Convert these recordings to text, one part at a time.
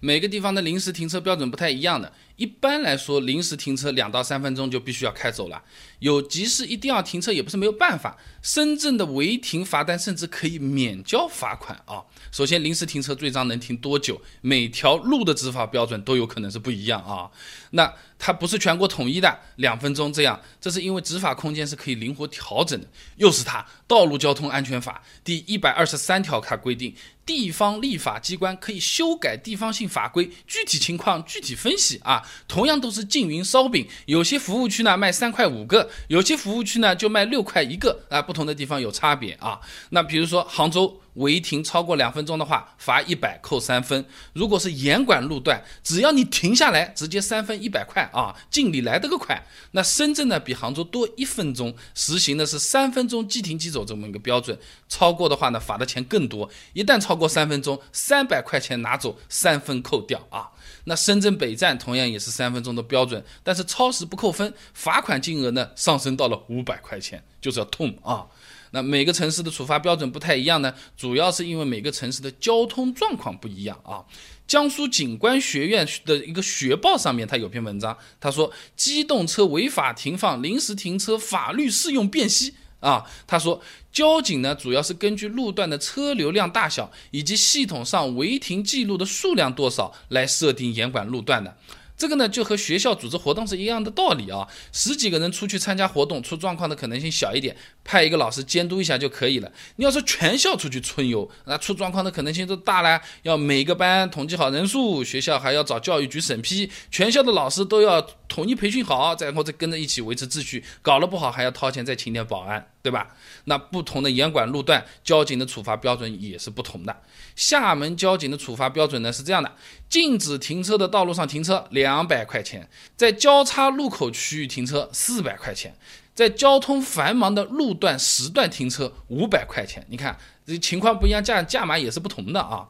每个地方的临时停车标准不太一样的。一般来说，临时停车两到三分钟就必须要开走了。有急事一定要停车，也不是没有办法。深圳的违停罚单甚至可以免交罚款啊。首先，临时停车最长能停多久？每条路的执法标准都有可能是不一样啊。那它不是全国统一的，两分钟这样，这是因为执法空间是可以灵活调整的。又是它，《道路交通安全法》第一百二十三条，它规定，地方立法机关可以修改地方性法规，具体情况具体分析啊。同样都是缙云烧饼，有些服务区呢卖三块五个，有些服务区呢就卖六块一个啊，不同的地方有差别啊。那比如说杭州违停超过两分钟的话，罚一百扣三分；如果是严管路段，只要你停下来，直接三分一百块啊，敬礼来得个快。那深圳呢比杭州多一分钟，实行的是三分钟即停即走这么一个标准，超过的话呢罚的钱更多，一旦超过三分钟，三百块钱拿走，三分扣掉啊。那深圳北站同样也是三分钟的标准，但是超时不扣分，罚款金额呢上升到了五百块钱，就是要痛啊！那每个城市的处罚标准不太一样呢，主要是因为每个城市的交通状况不一样啊。江苏警官学院的一个学报上面，他有篇文章，他说机动车违法停放、临时停车法律适用辨析。啊，他说，交警呢主要是根据路段的车流量大小以及系统上违停记录的数量多少来设定严管路段的。这个呢，就和学校组织活动是一样的道理啊。十几个人出去参加活动，出状况的可能性小一点，派一个老师监督一下就可以了。你要说全校出去春游，那出状况的可能性都大了，要每个班统计好人数，学校还要找教育局审批，全校的老师都要统一培训好，然后再跟着一起维持秩序，搞了不好还要掏钱再请点保安，对吧？那不同的严管路段，交警的处罚标准也是不同的。厦门交警的处罚标准呢是这样的：禁止停车的道路上停车两百块钱，在交叉路口区域停车四百块钱，在交通繁忙的路段时段停车五百块钱。你看这情况不一样，价价码也是不同的啊。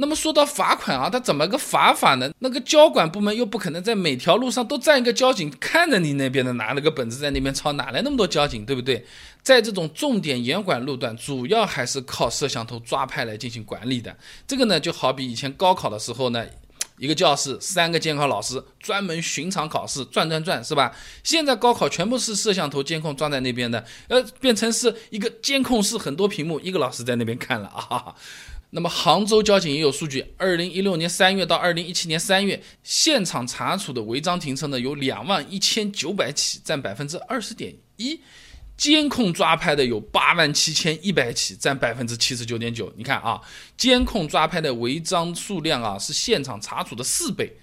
那么说到罚款啊，他怎么个罚法呢？那个交管部门又不可能在每条路上都站一个交警看着你那边的，拿了个本子在那边抄，哪来那么多交警，对不对？在这种重点严管路段，主要还是靠摄像头抓拍来进行管理的。这个呢，就好比以前高考的时候呢，一个教室三个监考老师专门巡场考试，转转转，是吧？现在高考全部是摄像头监控装在那边的，呃，变成是一个监控室，很多屏幕，一个老师在那边看了啊。那么杭州交警也有数据，二零一六年三月到二零一七年三月，现场查处的违章停车呢有两万一千九百起，占百分之二十点一；监控抓拍的有八万七千一百起，占百分之七十九点九。你看啊，监控抓拍的违章数量啊是现场查处的四倍。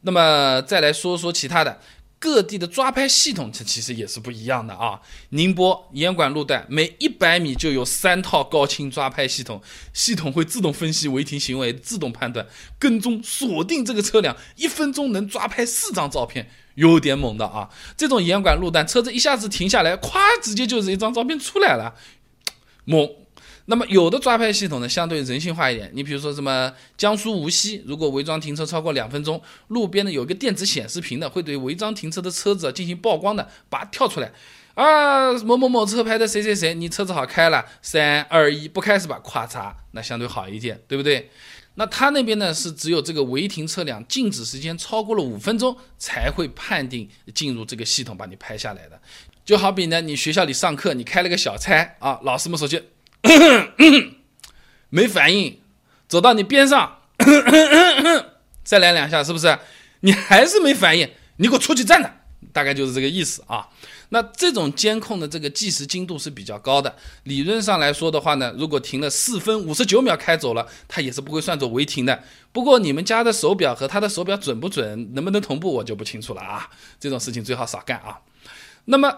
那么再来说说其他的。各地的抓拍系统，它其实也是不一样的啊。宁波严管路段，每一百米就有三套高清抓拍系统，系统会自动分析违停行为，自动判断、跟踪、锁定这个车辆，一分钟能抓拍四张照片，有点猛的啊。这种严管路段，车子一下子停下来，咵，直接就是一张照片出来了，猛。那么有的抓拍系统呢，相对人性化一点。你比如说什么江苏无锡，如果违章停车超过两分钟，路边呢有个电子显示屏的，会对违章停车的车子进行曝光的，把它跳出来啊，某某某车牌的谁谁谁，你车子好开了，三二一，不开是吧？咵嚓，那相对好一点，对不对？那他那边呢是只有这个违停车辆静止时间超过了五分钟，才会判定进入这个系统把你拍下来的。就好比呢，你学校里上课，你开了个小差啊，老师们说去。没反应，走到你边上，再来两下，是不是？你还是没反应，你给我出去站着，大概就是这个意思啊。那这种监控的这个计时精度是比较高的，理论上来说的话呢，如果停了四分五十九秒开走了，它也是不会算作违停的。不过你们家的手表和他的手表准不准，能不能同步，我就不清楚了啊。这种事情最好少干啊。那么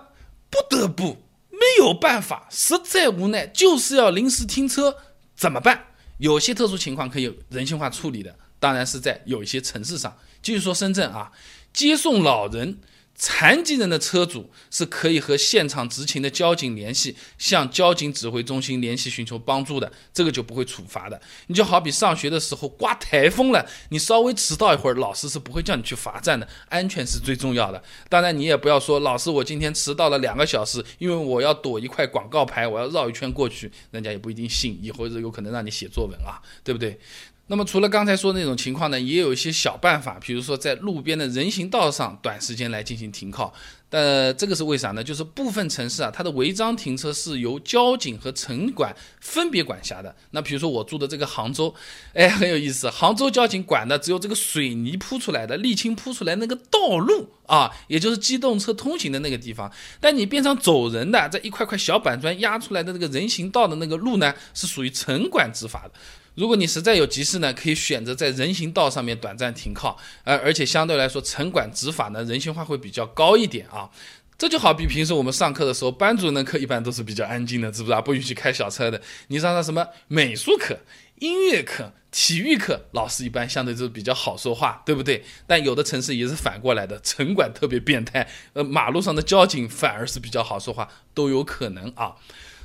不得不。没有办法，实在无奈，就是要临时停车，怎么办？有些特殊情况可以人性化处理的，当然是在有一些城市上，继续说深圳啊，接送老人。残疾人的车主是可以和现场执勤的交警联系，向交警指挥中心联系寻求帮助的，这个就不会处罚的。你就好比上学的时候刮台风了，你稍微迟到一会儿，老师是不会叫你去罚站的，安全是最重要的。当然，你也不要说老师，我今天迟到了两个小时，因为我要躲一块广告牌，我要绕一圈过去，人家也不一定信，以后是有可能让你写作文啊，对不对？那么除了刚才说的那种情况呢，也有一些小办法，比如说在路边的人行道上短时间来进行停靠。呃，这个是为啥呢？就是部分城市啊，它的违章停车是由交警和城管分别管辖的。那比如说我住的这个杭州，哎，很有意思，杭州交警管的只有这个水泥铺出来的、沥青铺出来那个道路啊，也就是机动车通行的那个地方。但你边上走人的，这一块块小板砖压出来的那个人行道的那个路呢，是属于城管执法的。如果你实在有急事呢，可以选择在人行道上面短暂停靠，呃，而且相对来说，城管执法呢，人性化会比较高一点啊。这就好比平时我们上课的时候，班主任的课一般都是比较安静的，是不是啊？不允许开小车的。你上上什么美术课、音乐课、体育课，老师一般相对都比较好说话，对不对？但有的城市也是反过来的，城管特别变态，呃，马路上的交警反而是比较好说话，都有可能啊。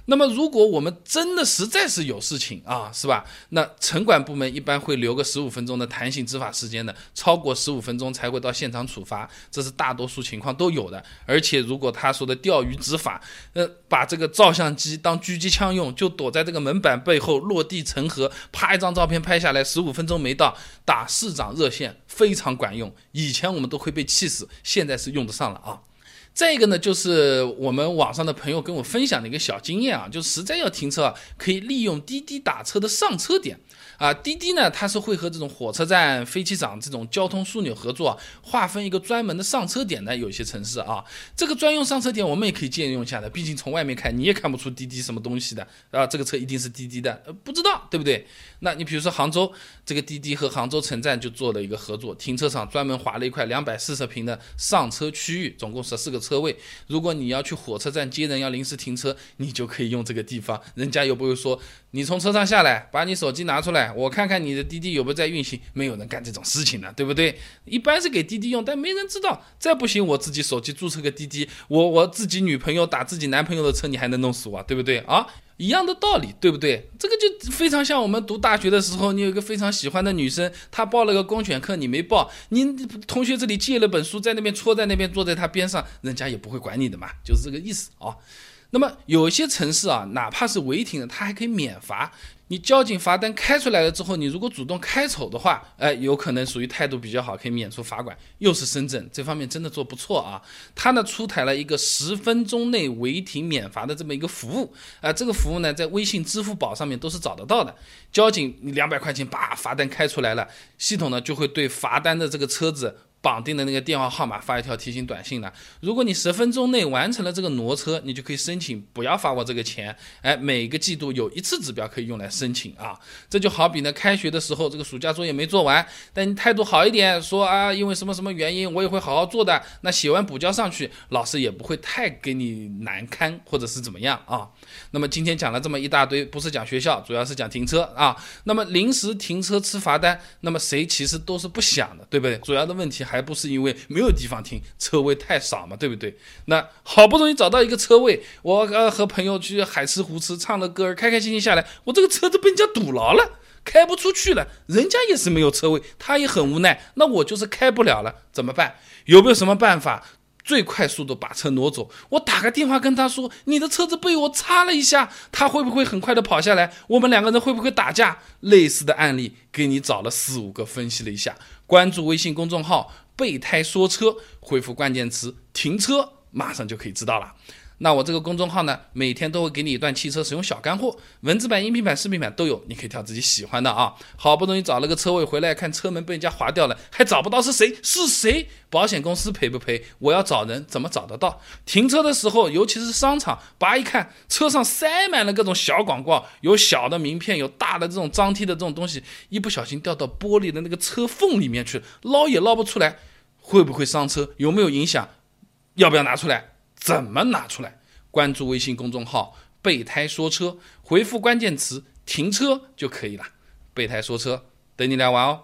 那么，如果我们真的实在是有事情啊，是吧？那城管部门一般会留个十五分钟的弹性执法时间的，超过十五分钟才会到现场处罚，这是大多数情况都有的。而且，如果他说的钓鱼执法，呃，把这个照相机当狙击枪用，就躲在这个门板背后落地成盒，拍一张照片拍下来，十五分钟没到，打市长热线非常管用。以前我们都会被气死，现在是用得上了啊。再一个呢，就是我们网上的朋友跟我分享的一个小经验啊，就实在要停车啊，可以利用滴滴打车的上车点。啊，滴滴呢，它是会和这种火车站、飞机场这种交通枢纽合作，划分一个专门的上车点的。有些城市啊，这个专用上车点我们也可以借用一下的。毕竟从外面看你也看不出滴滴什么东西的啊，这个车一定是滴滴的，不知道对不对？那你比如说杭州这个滴滴和杭州城站就做了一个合作，停车场专门划了一块两百四十平的上车区域，总共十四个车位。如果你要去火车站接人，要临时停车，你就可以用这个地方，人家又不会说你从车上下来，把你手机拿出来。我看看你的滴滴有没有在运行，没有人干这种事情的，对不对？一般是给滴滴用，但没人知道。再不行，我自己手机注册个滴滴，我我自己女朋友打自己男朋友的车，你还能弄死我，对不对啊？一样的道理，对不对？这个就非常像我们读大学的时候，你有一个非常喜欢的女生，她报了个公选课，你没报，你同学这里借了本书，在那边戳在那边，坐在她边上，人家也不会管你的嘛，就是这个意思啊。那么有些城市啊，哪怕是违停的，它还可以免罚。你交警罚单开出来了之后，你如果主动开丑的话，哎，有可能属于态度比较好，可以免除罚款。又是深圳这方面真的做不错啊，他呢出台了一个十分钟内违停免罚的这么一个服务啊，这个服务呢在微信、支付宝上面都是找得到的。交警你两百块钱把罚单开出来了，系统呢就会对罚单的这个车子。绑定的那个电话号码发一条提醒短信的，如果你十分钟内完成了这个挪车，你就可以申请不要罚我这个钱。哎，每个季度有一次指标可以用来申请啊。这就好比呢，开学的时候这个暑假作业没做完，但你态度好一点，说啊，因为什么什么原因，我也会好好做的。那写完补交上去，老师也不会太给你难堪或者是怎么样啊。那么今天讲了这么一大堆，不是讲学校，主要是讲停车啊。那么临时停车吃罚单，那么谁其实都是不想的，对不对？主要的问题。还不是因为没有地方停，车位太少嘛，对不对？那好不容易找到一个车位，我呃和朋友去海吃湖吃，唱了歌儿，开开心心下来，我这个车子被人家堵牢了，开不出去了。人家也是没有车位，他也很无奈。那我就是开不了了，怎么办？有没有什么办法？最快速度把车挪走？我打个电话跟他说，你的车子被我擦了一下，他会不会很快的跑下来？我们两个人会不会打架？类似的案例给你找了四五个，分析了一下。关注微信公众号“备胎说车”，回复关键词“停车”，马上就可以知道了。那我这个公众号呢，每天都会给你一段汽车使用小干货，文字版、音频版、视频版都有，你可以挑自己喜欢的啊。好不容易找了个车位回来，看车门被人家划掉了，还找不到是谁？是谁？保险公司赔不赔？我要找人，怎么找得到？停车的时候，尤其是商场，拔一看，车上塞满了各种小广告，有小的名片，有大的这种张贴的这种东西，一不小心掉到玻璃的那个车缝里面去，捞也捞不出来，会不会伤车？有没有影响？要不要拿出来？怎么拿出来？关注微信公众号“备胎说车”，回复关键词“停车”就可以了。备胎说车，等你来玩哦。